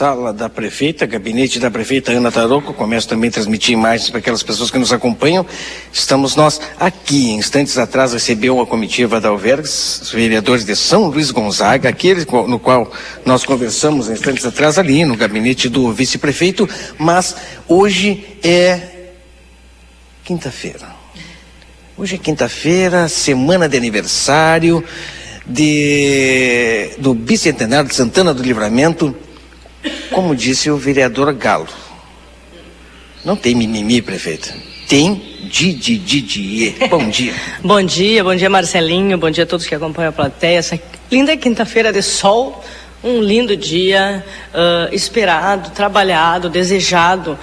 sala da prefeita, gabinete da prefeita Ana Taroco. Começo também a transmitir imagens para aquelas pessoas que nos acompanham. Estamos nós aqui, instantes atrás recebeu a comitiva da Alvergues, os vereadores de São Luís Gonzaga, aquele no qual nós conversamos instantes atrás ali no gabinete do vice-prefeito, mas hoje é quinta-feira. Hoje é quinta-feira, semana de aniversário de, do bicentenário de Santana do Livramento, como disse o vereador Galo. Não tem mimimi, prefeito. Tem Didi Didier. Bom dia. bom dia, bom dia Marcelinho, bom dia a todos que acompanham a plateia. Essa linda quinta-feira de sol, um lindo dia, uh, esperado, trabalhado, desejado.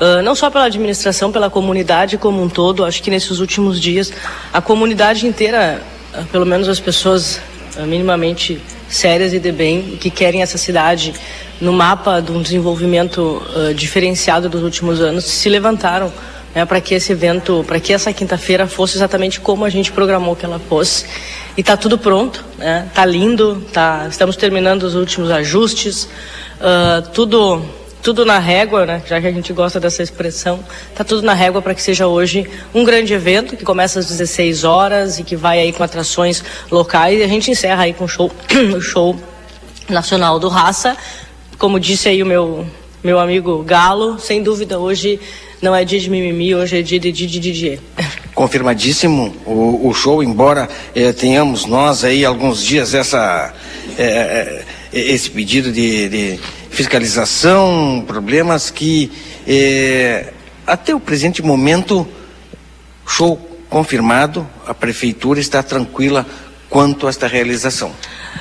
Uh, não só pela administração, pela comunidade como um todo. Acho que nesses últimos dias a comunidade inteira ah, pelo menos as pessoas minimamente sérias e de bem, que querem essa cidade no mapa de um desenvolvimento uh, diferenciado dos últimos anos, se levantaram né, para que esse evento, para que essa quinta-feira fosse exatamente como a gente programou que ela fosse. E está tudo pronto, né? Tá lindo, tá, estamos terminando os últimos ajustes, uh, tudo tudo na régua, né? Já que a gente gosta dessa expressão, tá tudo na régua para que seja hoje um grande evento que começa às 16 horas e que vai aí com atrações locais e a gente encerra aí com o show, o show nacional do Raça. Como disse aí o meu meu amigo Galo, sem dúvida hoje não é dia de mimimi, hoje é dia de Didi. Confirmadíssimo o, o show, embora eh, tenhamos nós aí alguns dias essa eh, esse pedido de, de fiscalização, problemas que eh, até o presente momento, show confirmado, a prefeitura está tranquila quanto a esta realização.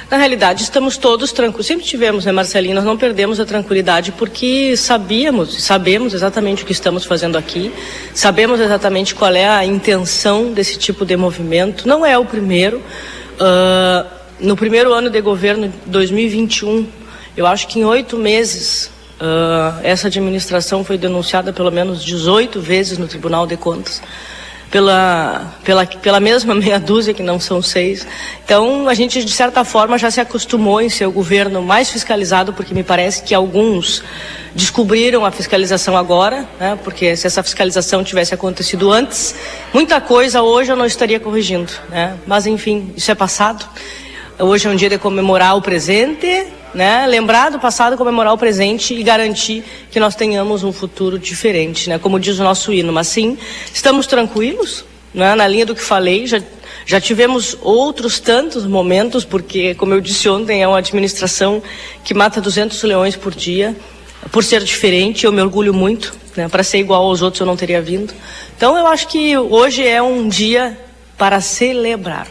Na realidade, estamos todos tranquilos. Sempre tivemos, né, Marcelinho? Nós não perdemos a tranquilidade porque sabíamos, sabemos exatamente o que estamos fazendo aqui, sabemos exatamente qual é a intenção desse tipo de movimento. Não é o primeiro. Uh, no primeiro ano de governo, 2021, eu acho que em oito meses uh, essa administração foi denunciada pelo menos 18 vezes no Tribunal de Contas. Pela, pela, pela mesma meia dúzia, que não são seis. Então, a gente, de certa forma, já se acostumou em ser o governo mais fiscalizado, porque me parece que alguns descobriram a fiscalização agora, né? porque se essa fiscalização tivesse acontecido antes, muita coisa hoje eu não estaria corrigindo. Né? Mas, enfim, isso é passado. Hoje é um dia de comemorar o presente, né? Lembrar do passado, comemorar o presente e garantir que nós tenhamos um futuro diferente, né? Como diz o nosso hino. Mas sim, estamos tranquilos, né? Na linha do que falei, já já tivemos outros tantos momentos, porque, como eu disse ontem, é uma administração que mata 200 leões por dia. Por ser diferente, eu me orgulho muito. Né? Para ser igual aos outros, eu não teria vindo. Então, eu acho que hoje é um dia para celebrar.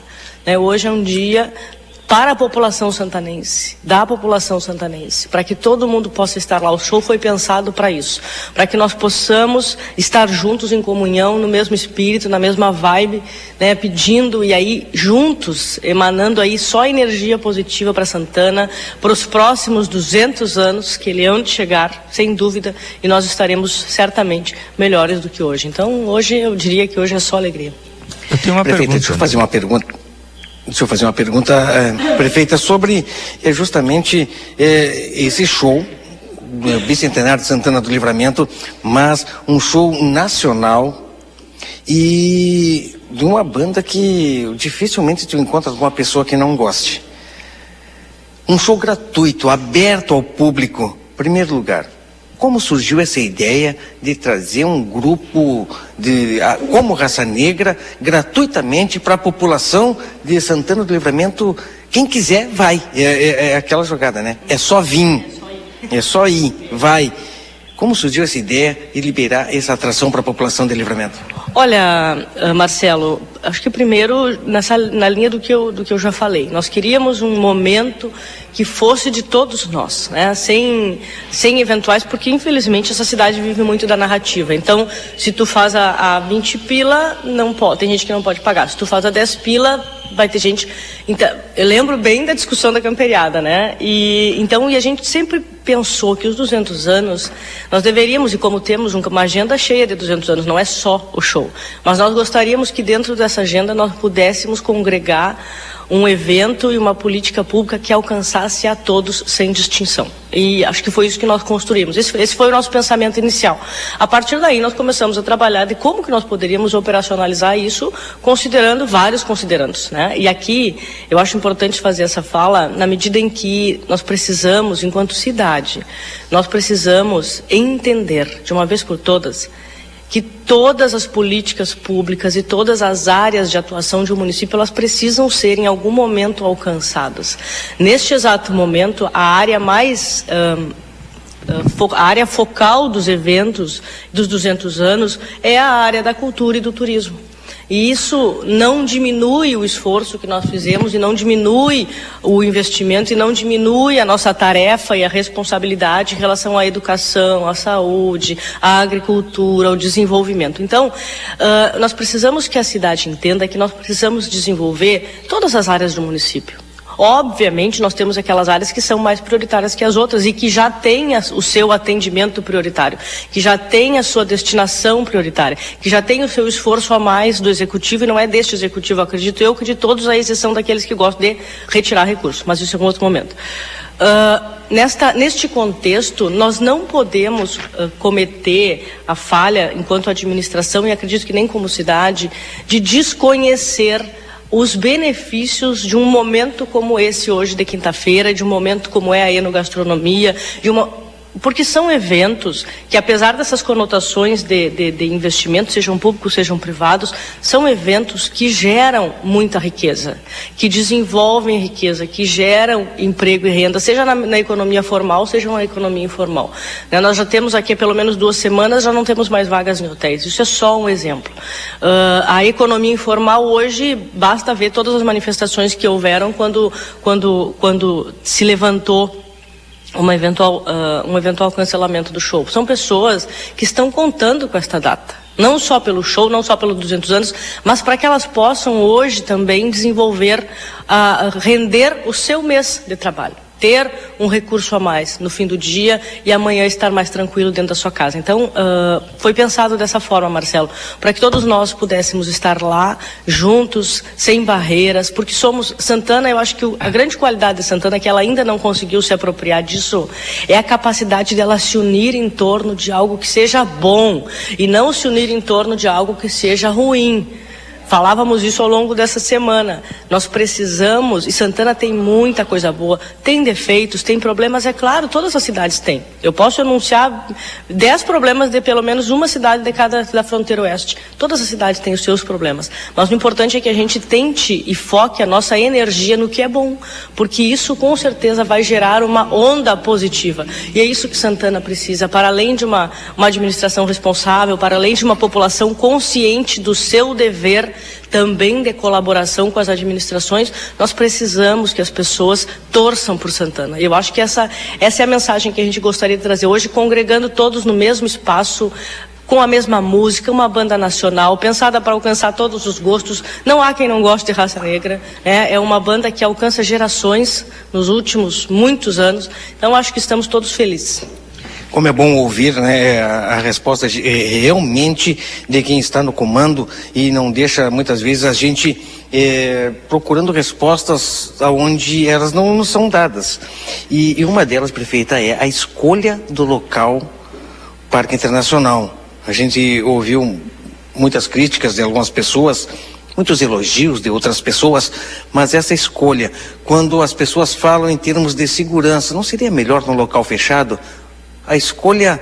Né? Hoje é um dia para a população santanense, da população santanense, para que todo mundo possa estar lá. O show foi pensado para isso, para que nós possamos estar juntos em comunhão, no mesmo espírito, na mesma vibe, né, pedindo e aí juntos, emanando aí só energia positiva para Santana, para os próximos 200 anos que ele hão de chegar, sem dúvida, e nós estaremos certamente melhores do que hoje. Então, hoje eu diria que hoje é só alegria. Eu tenho uma Prefeita, pergunta. Deixa eu fazer uma pergunta Deixa eu fazer uma pergunta, é, prefeita, sobre é, justamente é, esse show Bicentenário de Santana do Livramento, mas um show nacional e de uma banda que dificilmente tu encontra alguma pessoa que não goste. Um show gratuito, aberto ao público, primeiro lugar. Como surgiu essa ideia de trazer um grupo de, como raça negra gratuitamente para a população de Santana do Livramento? Quem quiser, vai. É, é, é aquela jogada, né? É só vir. É só ir, vai. Como surgiu essa ideia de liberar essa atração para a população de livramento? Olha, eh, Marcelo, acho que primeiro nessa, na linha do que, eu, do que eu já falei. Nós queríamos um momento que fosse de todos nós, né? sem, sem eventuais, porque infelizmente essa cidade vive muito da narrativa. Então, se tu faz a, a 20 pila, não pode, tem gente que não pode pagar. Se tu faz a 10 pila, vai ter gente. Então, eu lembro bem da discussão da camperiada, né? E então e a gente sempre pensou que os 200 anos nós deveríamos e como temos uma agenda cheia de 200 anos, não é só o show, mas nós gostaríamos que dentro dessa agenda nós pudéssemos congregar um evento e uma política pública que alcançasse a todos sem distinção. E acho que foi isso que nós construímos. Esse, esse, foi o nosso pensamento inicial. A partir daí, nós começamos a trabalhar de como que nós poderíamos operacionalizar isso, considerando vários considerandos. Né? E aqui, eu acho importante fazer essa fala na medida em que nós precisamos, enquanto cidade, nós precisamos entender, de uma vez por todas, que todas as políticas públicas e todas as áreas de atuação de um município elas precisam ser em algum momento alcançadas. Neste exato momento, a área mais a área focal dos eventos dos 200 anos é a área da cultura e do turismo. E isso não diminui o esforço que nós fizemos e não diminui o investimento e não diminui a nossa tarefa e a responsabilidade em relação à educação, à saúde, à agricultura, ao desenvolvimento. Então, uh, nós precisamos que a cidade entenda que nós precisamos desenvolver todas as áreas do município. Obviamente, nós temos aquelas áreas que são mais prioritárias que as outras e que já têm o seu atendimento prioritário, que já têm a sua destinação prioritária, que já têm o seu esforço a mais do executivo e não é deste executivo, acredito eu, que de todos, à exceção daqueles que gostam de retirar recursos, mas isso é um outro momento. Uh, nesta, neste contexto, nós não podemos uh, cometer a falha, enquanto administração, e acredito que nem como cidade, de desconhecer os benefícios de um momento como esse hoje de quinta-feira, de um momento como é a enogastronomia, de uma porque são eventos que, apesar dessas conotações de, de, de investimento, sejam públicos, sejam privados, são eventos que geram muita riqueza, que desenvolvem riqueza, que geram emprego e renda, seja na, na economia formal, seja na economia informal. Né? Nós já temos aqui pelo menos duas semanas, já não temos mais vagas em hotéis. Isso é só um exemplo. Uh, a economia informal hoje, basta ver todas as manifestações que houveram quando, quando, quando se levantou uma eventual, uh, um eventual cancelamento do show. São pessoas que estão contando com esta data. Não só pelo show, não só pelos 200 anos, mas para que elas possam hoje também desenvolver, uh, render o seu mês de trabalho ter um recurso a mais no fim do dia e amanhã estar mais tranquilo dentro da sua casa. Então, uh, foi pensado dessa forma, Marcelo, para que todos nós pudéssemos estar lá, juntos, sem barreiras, porque somos. Santana, eu acho que a grande qualidade de Santana, é que ela ainda não conseguiu se apropriar disso, é a capacidade dela se unir em torno de algo que seja bom e não se unir em torno de algo que seja ruim. Falávamos isso ao longo dessa semana. Nós precisamos, e Santana tem muita coisa boa, tem defeitos, tem problemas, é claro, todas as cidades têm. Eu posso anunciar dez problemas de pelo menos uma cidade de cada da fronteira oeste. Todas as cidades têm os seus problemas. Mas o importante é que a gente tente e foque a nossa energia no que é bom, porque isso com certeza vai gerar uma onda positiva. E é isso que Santana precisa, para além de uma, uma administração responsável, para além de uma população consciente do seu dever também de colaboração com as administrações, nós precisamos que as pessoas torçam por Santana. Eu acho que essa, essa é a mensagem que a gente gostaria de trazer hoje, congregando todos no mesmo espaço, com a mesma música, uma banda nacional, pensada para alcançar todos os gostos. Não há quem não goste de raça negra. Né? É uma banda que alcança gerações nos últimos muitos anos. Então acho que estamos todos felizes. Como é bom ouvir né, a, resposta de, é, realmente de quem está no comando e não deixa muitas vezes a gente é, procurando respostas aonde elas não nos são dadas. E, e uma delas, prefeita, é a escolha do local Parque Internacional. A gente ouviu muitas críticas de algumas pessoas muitos elogios de outras pessoas, mas essa escolha, quando as pessoas falam em termos de segurança, não seria melhor num local fechado? A escolha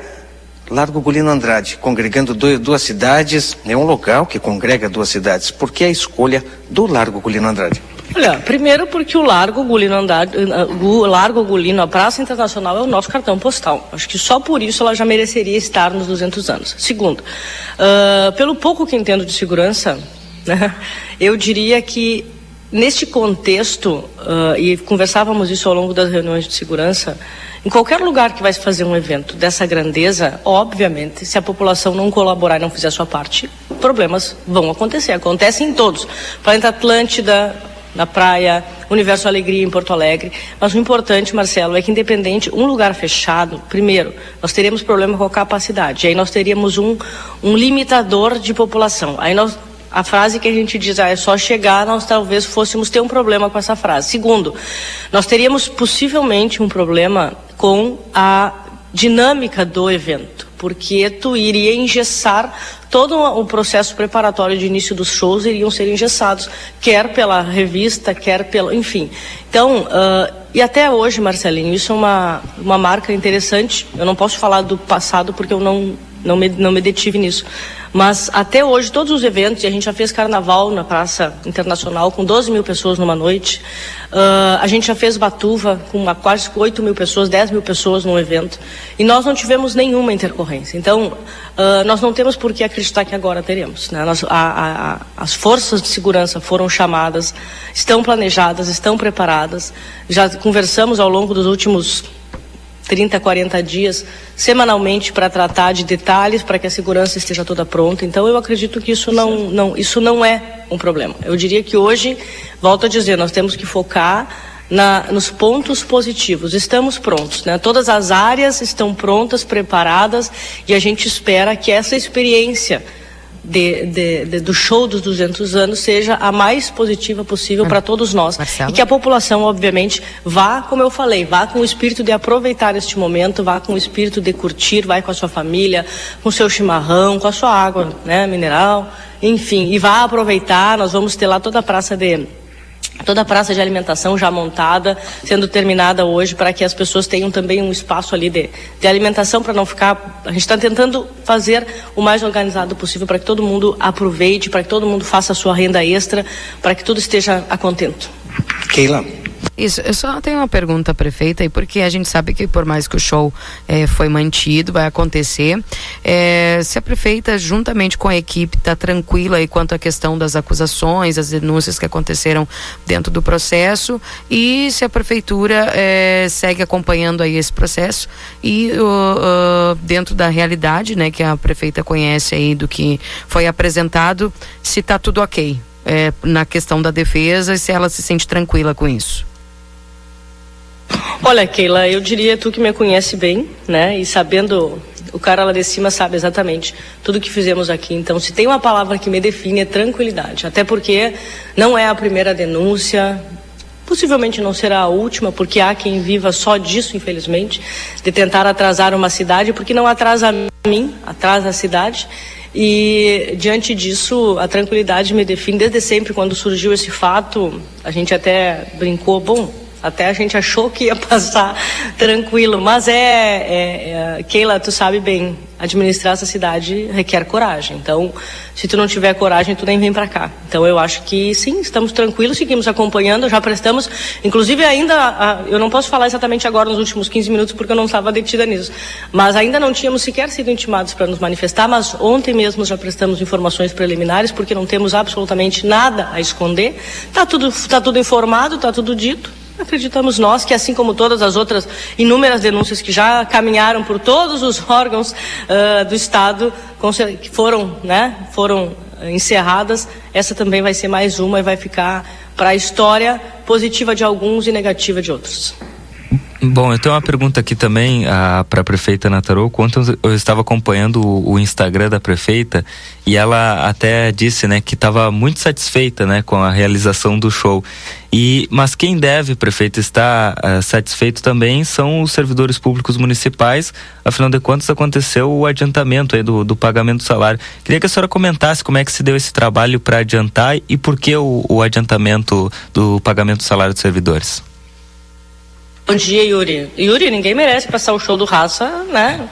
Largo Gulino Andrade, congregando duas cidades, é um local que congrega duas cidades. Por que a escolha do Largo Gulino Andrade? Olha, primeiro porque o Largo Gulino Andrade, o Largo Gulino, a Praça Internacional é o nosso cartão postal. Acho que só por isso ela já mereceria estar nos 200 anos. Segundo, uh, pelo pouco que entendo de segurança, eu diria que neste contexto, uh, e conversávamos isso ao longo das reuniões de segurança, em qualquer lugar que vai se fazer um evento dessa grandeza, obviamente, se a população não colaborar e não fizer a sua parte, problemas vão acontecer. Acontecem em todos. Planeta Atlântida, na praia, Universo Alegria em Porto Alegre. Mas o importante, Marcelo, é que independente, um lugar fechado, primeiro, nós teríamos problema com a capacidade. Aí nós teríamos um, um limitador de população. Aí nós a frase que a gente diz, ah, é só chegar, nós talvez fôssemos ter um problema com essa frase. Segundo, nós teríamos possivelmente um problema com a dinâmica do evento, porque tu iria engessar todo o processo preparatório de início dos shows iriam ser engessados, quer pela revista, quer pelo, enfim. Então, uh, e até hoje, Marcelinho, isso é uma, uma marca interessante. Eu não posso falar do passado porque eu não, não, me, não me detive nisso. Mas até hoje, todos os eventos, e a gente já fez carnaval na Praça Internacional com 12 mil pessoas numa noite. Uh, a gente já fez Batuva com quase 8 mil pessoas, 10 mil pessoas num evento. E nós não tivemos nenhuma intercorrência. Então, uh, nós não temos por que acreditar que agora teremos. Né? Nós, a, a, a, as forças de segurança foram chamadas, estão planejadas, estão preparadas. Já conversamos ao longo dos últimos 30, 40 dias semanalmente para tratar de detalhes para que a segurança esteja toda pronta. Então eu acredito que isso não, não, isso não é um problema. Eu diria que hoje, volto a dizer, nós temos que focar na, nos pontos positivos. Estamos prontos, né? Todas as áreas estão prontas, preparadas e a gente espera que essa experiência de, de, de, do show dos 200 anos seja a mais positiva possível para todos nós. Marcelo? E que a população, obviamente, vá, como eu falei, vá com o espírito de aproveitar este momento, vá com o espírito de curtir, vai com a sua família, com o seu chimarrão, com a sua água né, mineral, enfim, e vá aproveitar. Nós vamos ter lá toda a praça de toda a praça de alimentação já montada, sendo terminada hoje, para que as pessoas tenham também um espaço ali de, de alimentação, para não ficar. A gente está tentando fazer o mais organizado possível para que todo mundo aproveite, para que todo mundo faça a sua renda extra, para que tudo esteja a contento. Keila. Isso, eu só tenho uma pergunta, prefeita, e porque a gente sabe que por mais que o show é, foi mantido, vai acontecer, é, se a prefeita, juntamente com a equipe, está tranquila aí quanto à questão das acusações, as denúncias que aconteceram dentro do processo, e se a prefeitura é, segue acompanhando aí esse processo e uh, uh, dentro da realidade, né, que a prefeita conhece aí do que foi apresentado, se está tudo ok. É, na questão da defesa e se ela se sente tranquila com isso. Olha, Keila, eu diria tu que me conhece bem, né? E sabendo, o cara lá de cima sabe exatamente tudo que fizemos aqui. Então, se tem uma palavra que me define é tranquilidade. Até porque não é a primeira denúncia, possivelmente não será a última, porque há quem viva só disso, infelizmente, de tentar atrasar uma cidade, porque não atrasa a mim, atrasa a cidade. E diante disso, a tranquilidade me define desde sempre. Quando surgiu esse fato, a gente até brincou, bom, até a gente achou que ia passar tranquilo, mas é, é, é, Keila, tu sabe bem, administrar essa cidade requer coragem. Então, se tu não tiver coragem, tu nem vem para cá. Então, eu acho que sim, estamos tranquilos, seguimos acompanhando, já prestamos, inclusive ainda, a, eu não posso falar exatamente agora nos últimos 15 minutos porque eu não estava detida nisso, mas ainda não tínhamos sequer sido intimados para nos manifestar, mas ontem mesmo já prestamos informações preliminares porque não temos absolutamente nada a esconder. Tá tudo, tá tudo informado, tá tudo dito. Acreditamos nós que, assim como todas as outras inúmeras denúncias que já caminharam por todos os órgãos uh, do Estado, que foram, né, foram encerradas, essa também vai ser mais uma e vai ficar para a história positiva de alguns e negativa de outros. Bom, eu tenho uma pergunta aqui também para a prefeita Natarou. Quanto eu estava acompanhando o, o, Instagram da prefeita e ela até disse, né, que estava muito satisfeita, né, com a realização do show. E mas quem deve, prefeito, estar uh, satisfeito também são os servidores públicos municipais. Afinal de contas, aconteceu o adiantamento aí do, do pagamento do salário. Queria que a senhora comentasse como é que se deu esse trabalho para adiantar e por que o, o adiantamento do pagamento do salário dos servidores. Bom dia, Yuri. Yuri, ninguém merece passar o show do raça, né?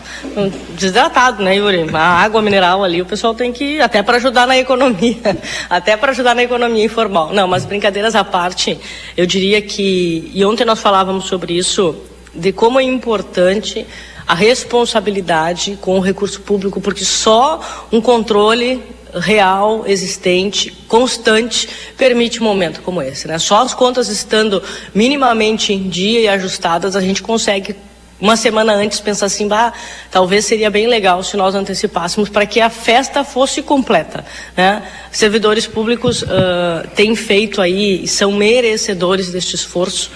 Desidratado, né, Yuri? A água mineral ali, o pessoal tem que até para ajudar na economia, até para ajudar na economia informal. Não, mas brincadeiras à parte, eu diria que e ontem nós falávamos sobre isso de como é importante a responsabilidade com o recurso público, porque só um controle real, existente, constante, permite um momento como esse. Né? Só as contas estando minimamente em dia e ajustadas, a gente consegue uma semana antes pensar assim, bah, talvez seria bem legal se nós antecipássemos para que a festa fosse completa. Né? Servidores públicos uh, têm feito aí, são merecedores deste esforço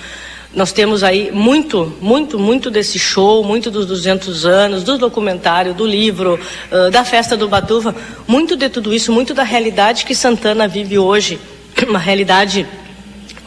nós temos aí muito, muito, muito desse show, muito dos 200 anos, do documentário, do livro, uh, da festa do Batuva, muito de tudo isso, muito da realidade que Santana vive hoje, uma realidade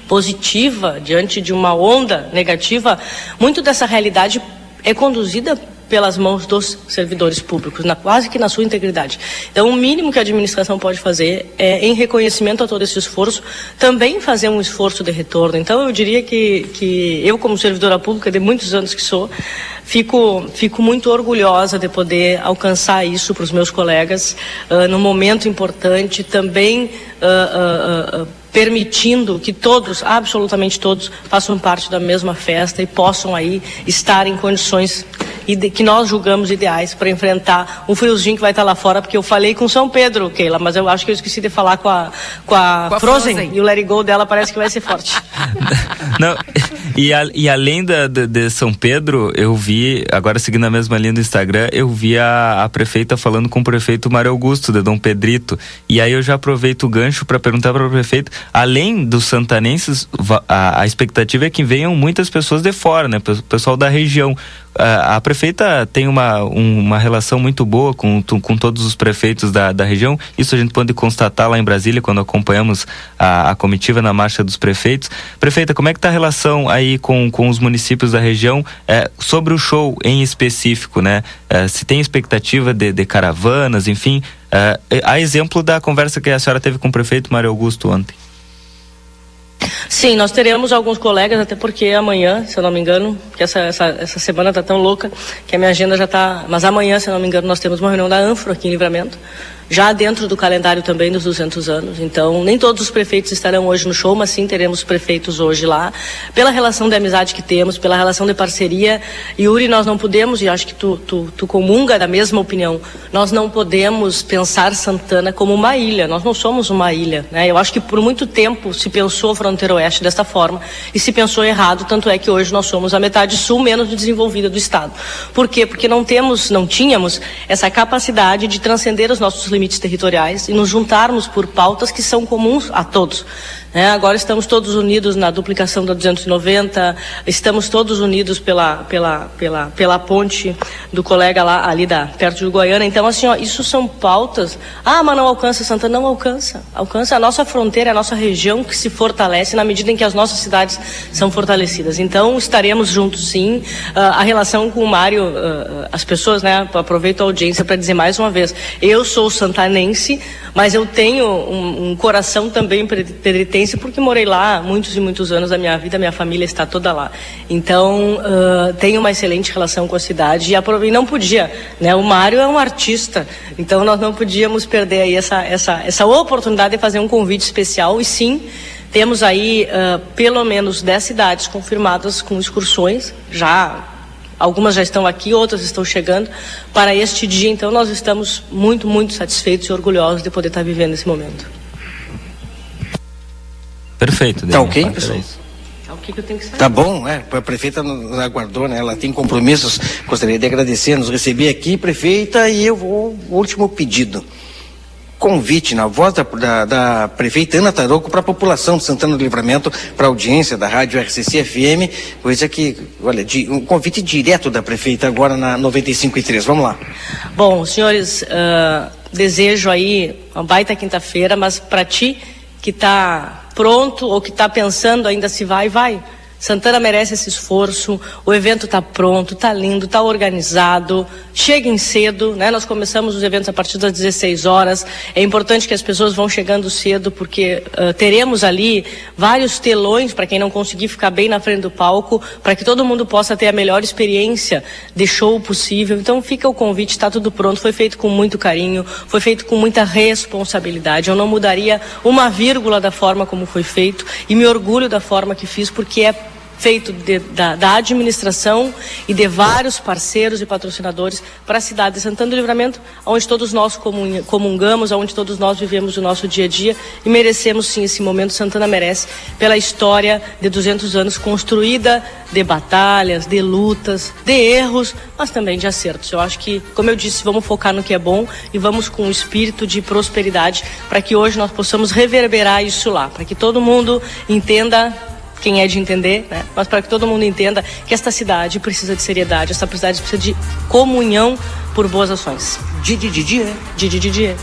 positiva diante de uma onda negativa, muito dessa realidade é conduzida pelas mãos dos servidores públicos, na, quase que na sua integridade. Então, o mínimo que a administração pode fazer é, em reconhecimento a todo esse esforço, também fazer um esforço de retorno. Então, eu diria que, que eu, como servidora pública, de muitos anos que sou, fico, fico muito orgulhosa de poder alcançar isso para os meus colegas uh, num momento importante, também uh, uh, permitindo que todos, absolutamente todos, façam parte da mesma festa e possam aí estar em condições que nós julgamos ideais para enfrentar um friozinho que vai estar lá fora, porque eu falei com São Pedro, Keila, mas eu acho que eu esqueci de falar com a, com a, com a Frozen, Frozen, e o Let It Go dela parece que vai ser forte. Não, e, a, e além da, de, de, São Pedro, eu vi, agora seguindo a mesma linha do Instagram, eu vi a, a prefeita falando com o prefeito Mário Augusto, de Dom Pedrito. E aí eu já aproveito o gancho para perguntar para o prefeito, além dos santanenses, a, a expectativa é que venham muitas pessoas de fora, né? Pessoal da região a prefeita tem uma, uma relação muito boa com, com todos os prefeitos da, da região. Isso a gente pode constatar lá em Brasília quando acompanhamos a, a comitiva na marcha dos prefeitos. Prefeita, como é que está a relação aí com, com os municípios da região é, sobre o show em específico, né? É, se tem expectativa de, de caravanas, enfim. É, a exemplo da conversa que a senhora teve com o prefeito Mário Augusto ontem. Sim, nós teremos alguns colegas, até porque amanhã, se eu não me engano, que essa, essa, essa semana está tão louca que a minha agenda já está. Mas amanhã, se eu não me engano, nós temos uma reunião da ANFRO aqui em Livramento já dentro do calendário também dos 200 anos. Então, nem todos os prefeitos estarão hoje no show, mas sim teremos prefeitos hoje lá. Pela relação de amizade que temos, pela relação de parceria. Yuri, nós não podemos, e acho que tu, tu, tu comunga da mesma opinião, nós não podemos pensar Santana como uma ilha. Nós não somos uma ilha. Né? Eu acho que por muito tempo se pensou a fronteira oeste desta forma e se pensou errado, tanto é que hoje nós somos a metade sul menos desenvolvida do Estado. Por quê? Porque não temos, não tínhamos essa capacidade de transcender os nossos limites territoriais e nos juntarmos por pautas que são comuns a todos. É, agora estamos todos unidos na duplicação da 290, estamos todos unidos pela, pela, pela, pela ponte do colega lá ali da, perto de Goiânia. Então, assim, ó, isso são pautas. Ah, mas não alcança Santana? Não alcança. Alcança a nossa fronteira, a nossa região que se fortalece na medida em que as nossas cidades são fortalecidas. Então, estaremos juntos sim. Uh, a relação com o Mário, uh, as pessoas, né, aproveito a audiência para dizer mais uma vez, eu sou santanense, mas eu tenho um, um coração também pedretense porque morei lá muitos e muitos anos da minha vida, minha família está toda lá. Então, uh, tenho uma excelente relação com a cidade e não podia, né? O Mário é um artista, então nós não podíamos perder aí essa, essa, essa oportunidade de fazer um convite especial e sim, temos aí uh, pelo menos 10 cidades confirmadas com excursões, já Algumas já estão aqui, outras estão chegando para este dia. Então, nós estamos muito, muito satisfeitos e orgulhosos de poder estar vivendo esse momento. Perfeito. Tá ok, pessoal? Tá o que, que eu tenho que saber? Tá bom, é. A prefeita nos aguardou, né? Ela tem compromissos. Gostaria de agradecer, nos receber aqui, prefeita, e eu vou. O último pedido convite na voz da, da, da prefeita Ana Taroco para a população de Santana do Livramento, para a audiência da rádio RCC FM, coisa que, olha, de, um convite direto da prefeita agora na 95 e 3. Vamos lá. Bom, senhores, uh, desejo aí uma baita quinta-feira, mas para ti que está pronto ou que está pensando ainda se vai, vai Santana merece esse esforço, o evento está pronto, está lindo, está organizado. Cheguem cedo, né? Nós começamos os eventos a partir das 16 horas. É importante que as pessoas vão chegando cedo, porque uh, teremos ali vários telões para quem não conseguir ficar bem na frente do palco, para que todo mundo possa ter a melhor experiência de show possível. Então fica o convite, está tudo pronto, foi feito com muito carinho, foi feito com muita responsabilidade. Eu não mudaria uma vírgula da forma como foi feito e me orgulho da forma que fiz, porque é feito de, da, da, administração e de vários parceiros e patrocinadores para a cidade de Santana do Livramento, onde todos nós comungamos, onde todos nós vivemos o nosso dia a dia e merecemos sim esse momento. Santana merece pela história de 200 anos construída de batalhas, de lutas, de erros, mas também de acertos. Eu acho que, como eu disse, vamos focar no que é bom e vamos com um espírito de prosperidade para que hoje nós possamos reverberar isso lá, para que todo mundo entenda quem é de entender, né? Mas para que todo mundo entenda que esta cidade precisa de seriedade, esta cidade precisa de comunhão por boas ações. Didi Didi, é? Didi Didi.